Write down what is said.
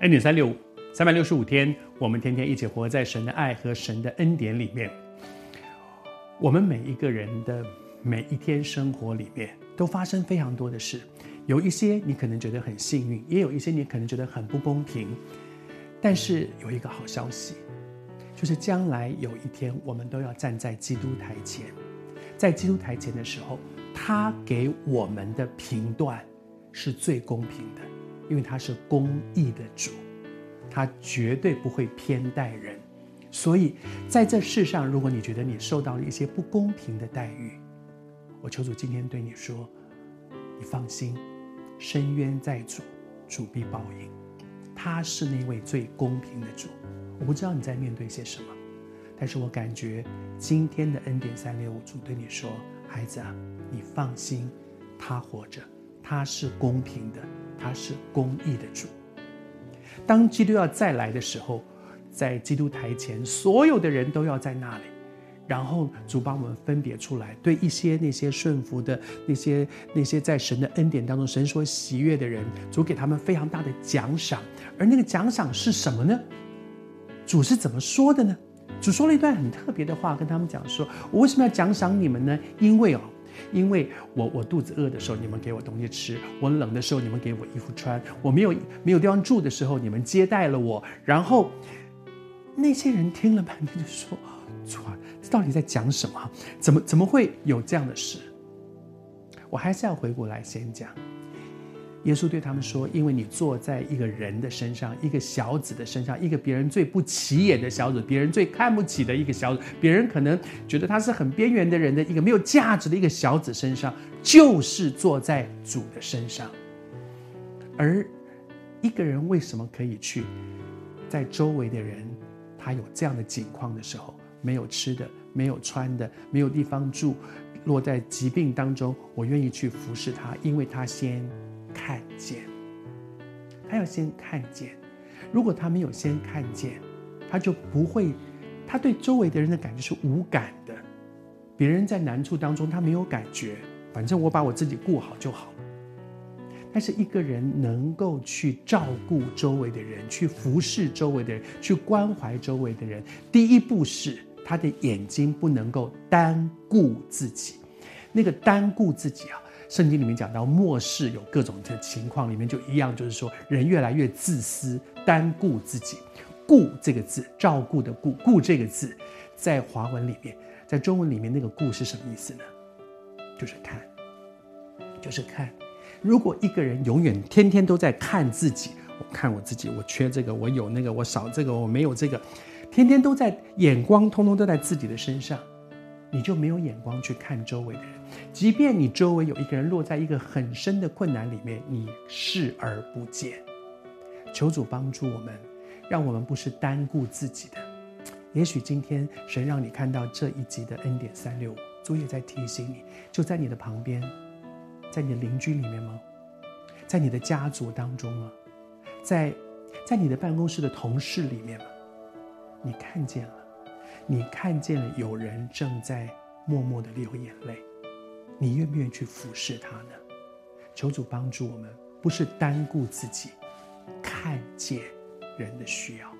恩典三六五，三百六十五天，我们天天一起活在神的爱和神的恩典里面。我们每一个人的每一天生活里面，都发生非常多的事。有一些你可能觉得很幸运，也有一些你可能觉得很不公平。但是有一个好消息，就是将来有一天，我们都要站在基督台前。在基督台前的时候，他给我们的评断是最公平的。因为他是公义的主，他绝对不会偏待人，所以在这世上，如果你觉得你受到了一些不公平的待遇，我求主今天对你说，你放心，伸冤在主，主必报应，他是那位最公平的主。我不知道你在面对些什么，但是我感觉今天的恩典三六五主对你说，孩子啊，你放心，他活着，他是公平的。他是公义的主。当基督要再来的时候，在基督台前，所有的人都要在那里，然后主把我们分别出来，对一些那些顺服的那些那些在神的恩典当中，神所喜悦的人，主给他们非常大的奖赏。而那个奖赏是什么呢？主是怎么说的呢？主说了一段很特别的话，跟他们讲说：“我为什么要奖赏你们呢？因为哦。”因为我我肚子饿的时候，你们给我东西吃；我冷的时候，你们给我衣服穿；我没有没有地方住的时候，你们接待了我。然后那些人听了半天就说：“主啊，这到底在讲什么？怎么怎么会有这样的事？”我还是要回过来先讲。耶稣对他们说：“因为你坐在一个人的身上，一个小子的身上，一个别人最不起眼的小子，别人最看不起的一个小子，别人可能觉得他是很边缘的人的一个没有价值的一个小子身上，就是坐在主的身上。而一个人为什么可以去，在周围的人他有这样的境况的时候，没有吃的，没有穿的，没有地方住，落在疾病当中，我愿意去服侍他，因为他先。”看见，他要先看见。如果他没有先看见，他就不会，他对周围的人的感觉是无感的。别人在难处当中，他没有感觉，反正我把我自己顾好就好了。但是一个人能够去照顾周围的人，去服侍周围的人，去关怀周围的人，第一步是他的眼睛不能够单顾自己。那个单顾自己啊。圣经里面讲到末世有各种的情况，里面就一样，就是说人越来越自私，单顾自己。顾这个字，照顾的顾，顾这个字，在华文里面，在中文里面那个顾是什么意思呢？就是看，就是看。如果一个人永远天天都在看自己，我看我自己，我缺这个，我有那个，我少这个，我没有这个，天天都在眼光通通都在自己的身上。你就没有眼光去看周围的人，即便你周围有一个人落在一个很深的困难里面，你视而不见。求主帮助我们，让我们不是单顾自己的。也许今天神让你看到这一集的恩典三六五，主也在提醒你，就在你的旁边，在你的邻居里面吗？在你的家族当中吗？在在你的办公室的同事里面吗？你看见了。你看见了有人正在默默的流眼泪，你愿不愿意去俯视他呢？求主帮助我们，不是单顾自己，看见人的需要。